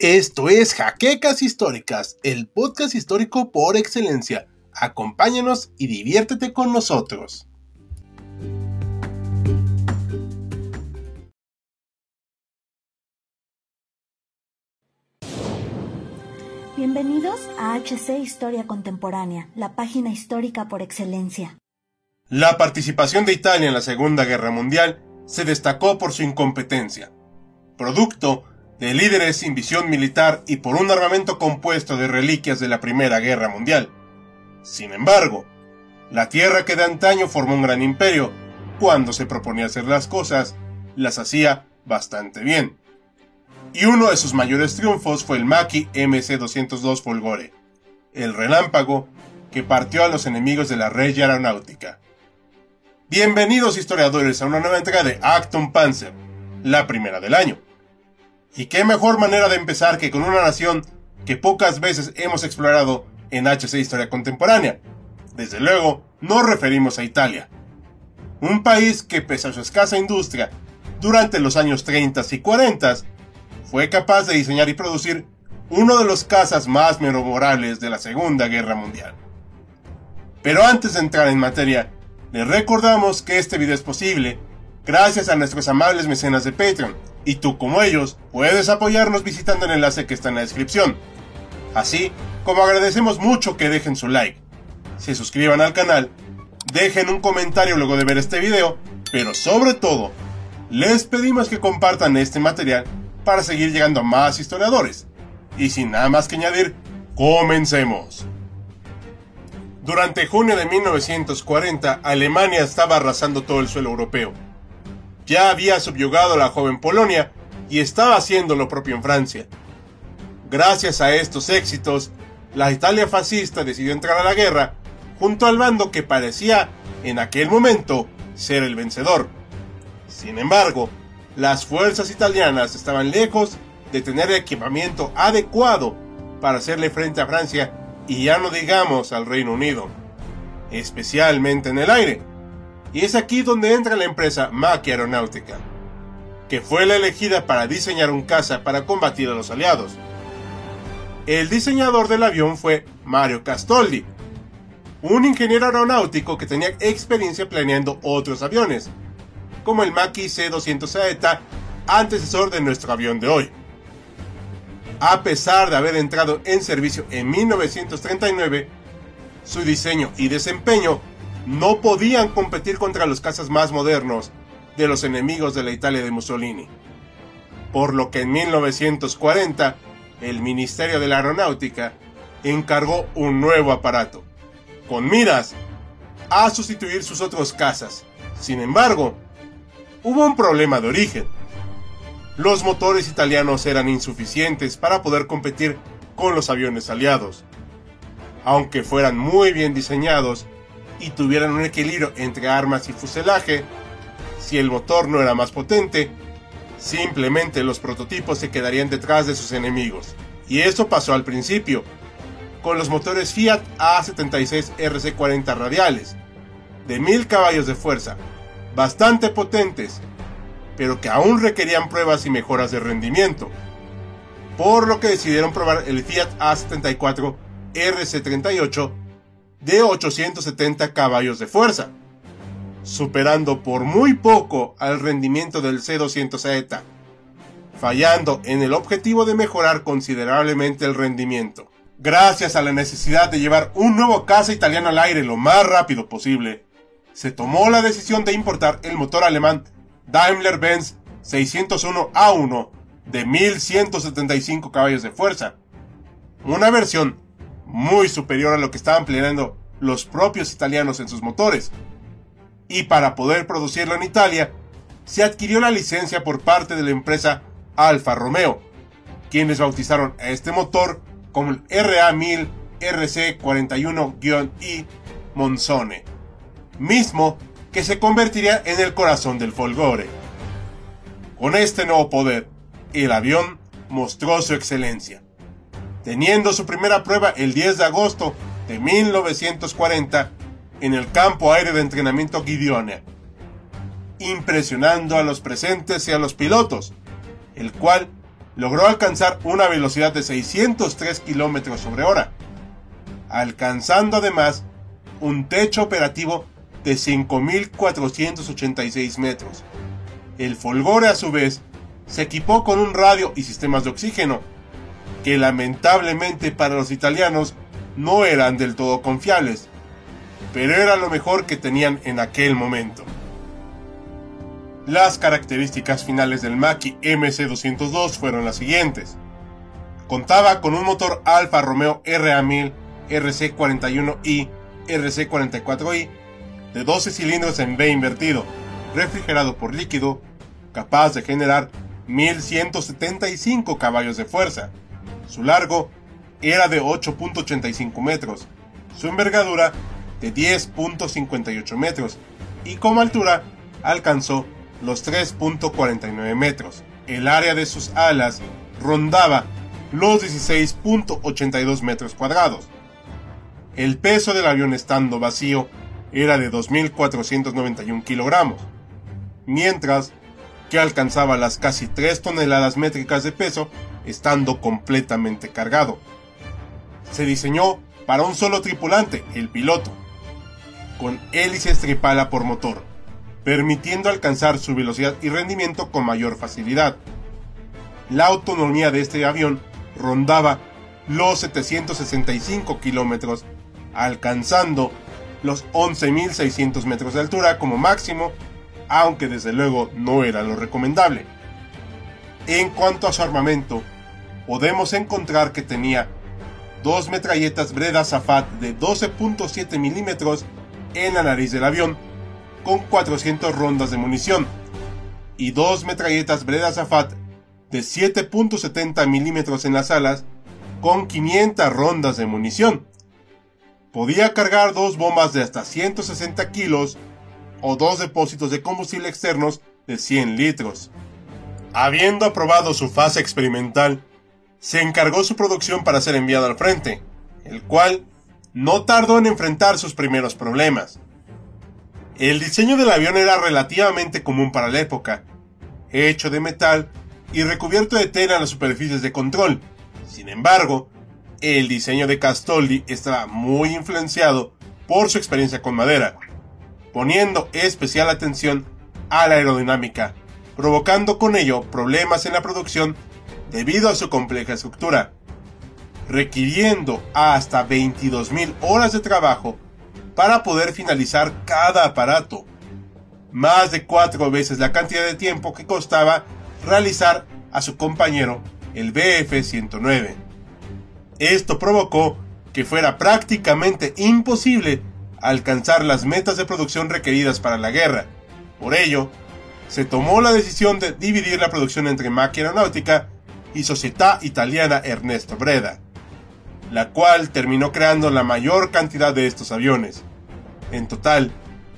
Esto es Jaquecas Históricas, el podcast histórico por excelencia. Acompáñanos y diviértete con nosotros. Bienvenidos a HC Historia Contemporánea, la página histórica por excelencia. La participación de Italia en la Segunda Guerra Mundial se destacó por su incompetencia, producto de líderes sin visión militar y por un armamento compuesto de reliquias de la Primera Guerra Mundial. Sin embargo, la tierra que de antaño formó un gran imperio, cuando se proponía hacer las cosas, las hacía bastante bien. Y uno de sus mayores triunfos fue el Maki MC-202 Folgore, el relámpago que partió a los enemigos de la Regia Aeronáutica. Bienvenidos historiadores a una nueva entrega de Acton Panzer, la primera del año. Y qué mejor manera de empezar que con una nación que pocas veces hemos explorado en HC Historia Contemporánea. Desde luego, nos referimos a Italia. Un país que, pese a su escasa industria, durante los años 30 y 40 fue capaz de diseñar y producir uno de los cazas más memorables de la Segunda Guerra Mundial. Pero antes de entrar en materia, les recordamos que este video es posible gracias a nuestros amables mecenas de Patreon, y tú como ellos puedes apoyarnos visitando el enlace que está en la descripción. Así como agradecemos mucho que dejen su like, se suscriban al canal, dejen un comentario luego de ver este video, pero sobre todo, les pedimos que compartan este material para seguir llegando a más historiadores. Y sin nada más que añadir, comencemos. Durante junio de 1940, Alemania estaba arrasando todo el suelo europeo ya había subyugado a la joven Polonia y estaba haciendo lo propio en Francia. Gracias a estos éxitos, la Italia fascista decidió entrar a la guerra junto al bando que parecía, en aquel momento, ser el vencedor. Sin embargo, las fuerzas italianas estaban lejos de tener equipamiento adecuado para hacerle frente a Francia y ya no digamos al Reino Unido, especialmente en el aire. Y es aquí donde entra la empresa Maki Aeronáutica, que fue la elegida para diseñar un caza para combatir a los aliados. El diseñador del avión fue Mario Castoldi, un ingeniero aeronáutico que tenía experiencia planeando otros aviones, como el Maki C-200Z, antecesor de nuestro avión de hoy. A pesar de haber entrado en servicio en 1939, su diseño y desempeño no podían competir contra los cazas más modernos de los enemigos de la Italia de Mussolini. Por lo que en 1940 el Ministerio de la Aeronáutica encargó un nuevo aparato, con miras a sustituir sus otros cazas. Sin embargo, hubo un problema de origen. Los motores italianos eran insuficientes para poder competir con los aviones aliados. Aunque fueran muy bien diseñados, y tuvieran un equilibrio entre armas y fuselaje, si el motor no era más potente, simplemente los prototipos se quedarían detrás de sus enemigos. Y eso pasó al principio, con los motores Fiat A76 RC40 radiales, de 1000 caballos de fuerza, bastante potentes, pero que aún requerían pruebas y mejoras de rendimiento, por lo que decidieron probar el Fiat A74 RC38 de 870 caballos de fuerza, superando por muy poco al rendimiento del C200Z, fallando en el objetivo de mejorar considerablemente el rendimiento. Gracias a la necesidad de llevar un nuevo caza italiano al aire lo más rápido posible, se tomó la decisión de importar el motor alemán Daimler-Benz 601A1 de 1175 caballos de fuerza, una versión muy superior a lo que estaban planeando los propios italianos en sus motores. Y para poder producirlo en Italia, se adquirió la licencia por parte de la empresa Alfa Romeo, quienes bautizaron a este motor como el RA1000 RC41-I Monzone, mismo que se convertiría en el corazón del Folgore. Con este nuevo poder, el avión mostró su excelencia teniendo su primera prueba el 10 de agosto de 1940 en el campo aéreo de entrenamiento Gideone, impresionando a los presentes y a los pilotos, el cual logró alcanzar una velocidad de 603 km sobre hora, alcanzando además un techo operativo de 5.486 metros. El Folgore a su vez se equipó con un radio y sistemas de oxígeno, que lamentablemente para los italianos no eran del todo confiables, pero era lo mejor que tenían en aquel momento. Las características finales del Macchi MC202 fueron las siguientes. Contaba con un motor Alfa Romeo RA1000 RC41i RC44i de 12 cilindros en B invertido, refrigerado por líquido, capaz de generar 1175 caballos de fuerza. Su largo era de 8.85 metros, su envergadura de 10.58 metros y como altura alcanzó los 3.49 metros. El área de sus alas rondaba los 16.82 metros cuadrados. El peso del avión estando vacío era de 2.491 kilogramos, mientras que alcanzaba las casi 3 toneladas métricas de peso estando completamente cargado. Se diseñó para un solo tripulante, el piloto, con hélice tripala por motor, permitiendo alcanzar su velocidad y rendimiento con mayor facilidad. La autonomía de este avión rondaba los 765 kilómetros, alcanzando los 11.600 metros de altura como máximo, aunque desde luego no era lo recomendable. En cuanto a su armamento, podemos encontrar que tenía dos metralletas Breda Safat de 12.7 milímetros en la nariz del avión, con 400 rondas de munición, y dos metralletas Breda Safat de 7.70 milímetros en las alas, con 500 rondas de munición podía cargar dos bombas de hasta 160 kilos o dos depósitos de combustible externos de 100 litros. Habiendo aprobado su fase experimental, se encargó su producción para ser enviado al frente, el cual no tardó en enfrentar sus primeros problemas. El diseño del avión era relativamente común para la época, hecho de metal y recubierto de tela en las superficies de control. Sin embargo, el diseño de Castoldi estaba muy influenciado por su experiencia con madera, poniendo especial atención a la aerodinámica, provocando con ello problemas en la producción debido a su compleja estructura, requiriendo hasta 22.000 horas de trabajo para poder finalizar cada aparato, más de cuatro veces la cantidad de tiempo que costaba realizar a su compañero el BF-109. Esto provocó que fuera prácticamente imposible alcanzar las metas de producción requeridas para la guerra. Por ello, se tomó la decisión de dividir la producción entre Macchia Aeronáutica y Società Italiana Ernesto Breda, la cual terminó creando la mayor cantidad de estos aviones. En total,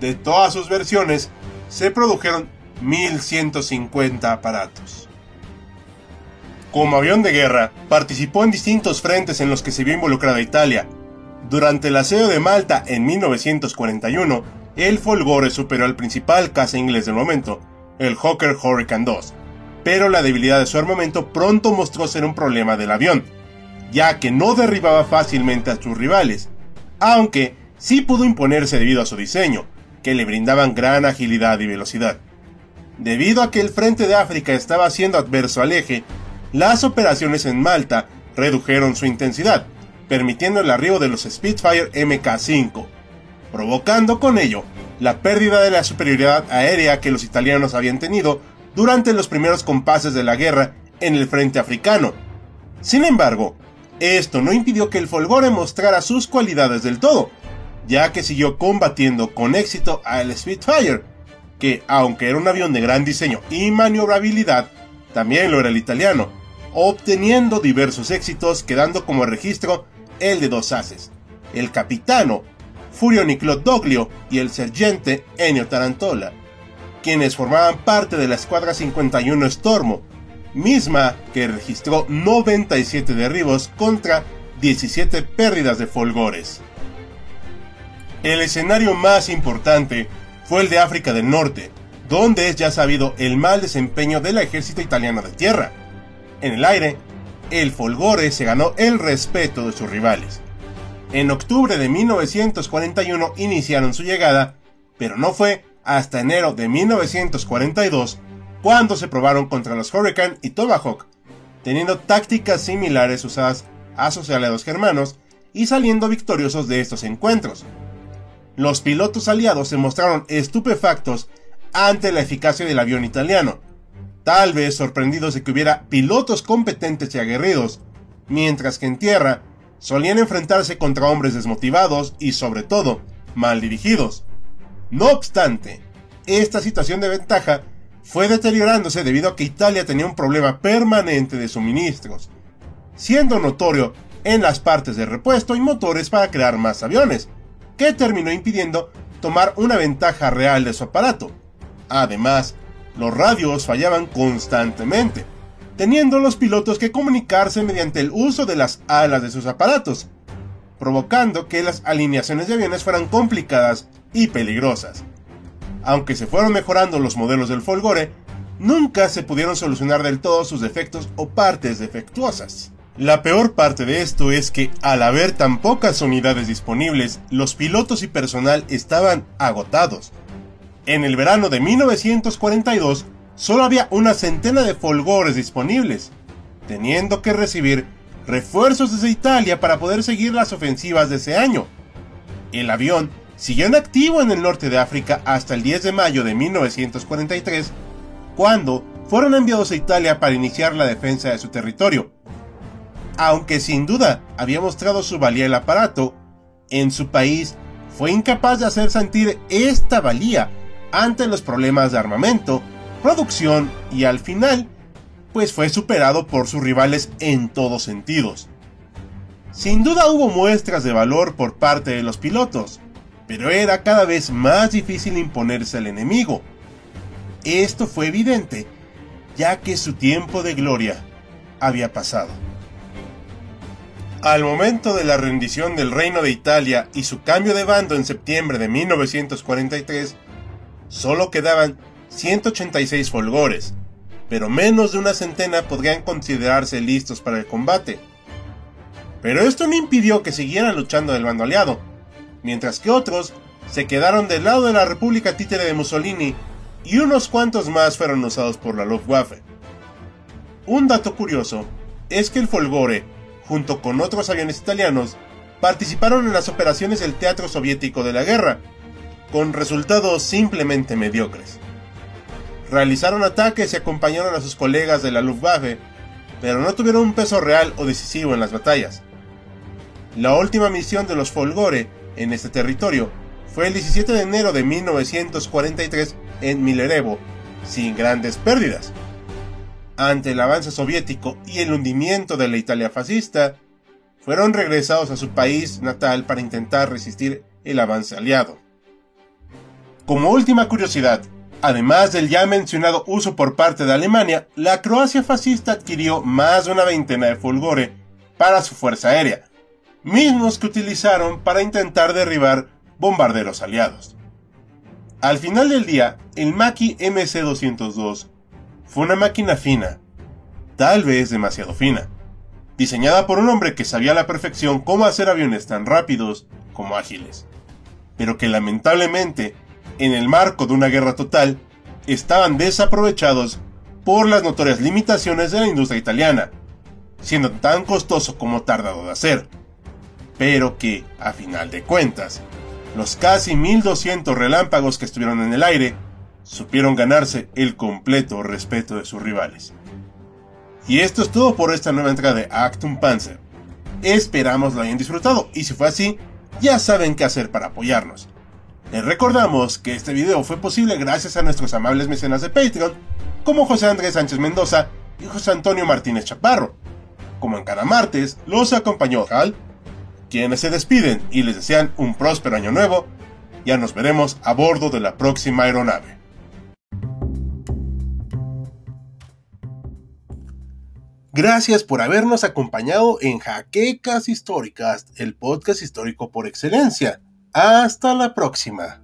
de todas sus versiones, se produjeron 1150 aparatos. Como avión de guerra, participó en distintos frentes en los que se vio involucrada Italia. Durante el aseo de Malta en 1941, el Folgore superó al principal caza inglés del momento, el Hawker Hurricane 2, pero la debilidad de su armamento pronto mostró ser un problema del avión, ya que no derribaba fácilmente a sus rivales, aunque sí pudo imponerse debido a su diseño, que le brindaban gran agilidad y velocidad. Debido a que el frente de África estaba siendo adverso al eje, las operaciones en Malta redujeron su intensidad, permitiendo el arribo de los Spitfire Mk5, provocando con ello la pérdida de la superioridad aérea que los italianos habían tenido durante los primeros compases de la guerra en el frente africano. Sin embargo, esto no impidió que el Folgore mostrara sus cualidades del todo, ya que siguió combatiendo con éxito al Spitfire, que aunque era un avión de gran diseño y maniobrabilidad, también lo era el italiano, obteniendo diversos éxitos, quedando como registro el de dos haces, el capitano Furio Niclot Doglio y el sergente Ennio Tarantola, quienes formaban parte de la escuadra 51 Stormo, misma que registró 97 derribos contra 17 pérdidas de folgores. El escenario más importante fue el de África del Norte, donde es ya sabido el mal desempeño del ejército italiano de tierra, En el aire, el Folgore se ganó el respeto de sus rivales. En octubre de 1941 iniciaron su llegada, pero no fue hasta enero de 1942 cuando se probaron contra los Hurricane y Tomahawk, teniendo tácticas similares usadas a sus aliados germanos y saliendo victoriosos de estos encuentros. Los pilotos aliados se mostraron estupefactos ante la eficacia del avión italiano, tal vez sorprendidos de que hubiera pilotos competentes y aguerridos, mientras que en tierra solían enfrentarse contra hombres desmotivados y sobre todo mal dirigidos. No obstante, esta situación de ventaja fue deteriorándose debido a que Italia tenía un problema permanente de suministros, siendo notorio en las partes de repuesto y motores para crear más aviones, que terminó impidiendo tomar una ventaja real de su aparato. Además, los radios fallaban constantemente, teniendo los pilotos que comunicarse mediante el uso de las alas de sus aparatos, provocando que las alineaciones de aviones fueran complicadas y peligrosas. Aunque se fueron mejorando los modelos del Folgore, nunca se pudieron solucionar del todo sus defectos o partes defectuosas. La peor parte de esto es que, al haber tan pocas unidades disponibles, los pilotos y personal estaban agotados. En el verano de 1942, solo había una centena de folgores disponibles, teniendo que recibir refuerzos desde Italia para poder seguir las ofensivas de ese año. El avión siguió en activo en el norte de África hasta el 10 de mayo de 1943, cuando fueron enviados a Italia para iniciar la defensa de su territorio aunque sin duda había mostrado su valía el aparato, en su país fue incapaz de hacer sentir esta valía ante los problemas de armamento, producción y al final, pues fue superado por sus rivales en todos sentidos. Sin duda hubo muestras de valor por parte de los pilotos, pero era cada vez más difícil imponerse al enemigo. Esto fue evidente, ya que su tiempo de gloria había pasado. Al momento de la rendición del Reino de Italia y su cambio de bando en septiembre de 1943, solo quedaban 186 folgores, pero menos de una centena podrían considerarse listos para el combate. Pero esto no impidió que siguieran luchando del bando aliado, mientras que otros se quedaron del lado de la República Títere de Mussolini y unos cuantos más fueron usados por la Luftwaffe. Un dato curioso es que el Folgore junto con otros aviones italianos, participaron en las operaciones del teatro soviético de la guerra, con resultados simplemente mediocres. Realizaron ataques y acompañaron a sus colegas de la Luftwaffe, pero no tuvieron un peso real o decisivo en las batallas. La última misión de los Folgore en este territorio fue el 17 de enero de 1943 en Milerevo, sin grandes pérdidas ante el avance soviético y el hundimiento de la Italia fascista, fueron regresados a su país natal para intentar resistir el avance aliado. Como última curiosidad, además del ya mencionado uso por parte de Alemania, la Croacia fascista adquirió más de una veintena de Fulgore para su fuerza aérea, mismos que utilizaron para intentar derribar bombarderos aliados. Al final del día, el Maki MC-202 fue una máquina fina, tal vez demasiado fina, diseñada por un hombre que sabía a la perfección cómo hacer aviones tan rápidos como ágiles, pero que lamentablemente, en el marco de una guerra total, estaban desaprovechados por las notorias limitaciones de la industria italiana, siendo tan costoso como tardado de hacer, pero que, a final de cuentas, los casi 1200 relámpagos que estuvieron en el aire supieron ganarse el completo respeto de sus rivales. Y esto es todo por esta nueva entrega de Actum Panzer. Esperamos lo hayan disfrutado y si fue así, ya saben qué hacer para apoyarnos. Les recordamos que este video fue posible gracias a nuestros amables mecenas de Patreon, como José Andrés Sánchez Mendoza y José Antonio Martínez Chaparro. Como en cada martes, los acompañó Hal, quienes se despiden y les desean un próspero año nuevo. Ya nos veremos a bordo de la próxima aeronave. Gracias por habernos acompañado en Jaquecas Históricas, el podcast histórico por excelencia. Hasta la próxima.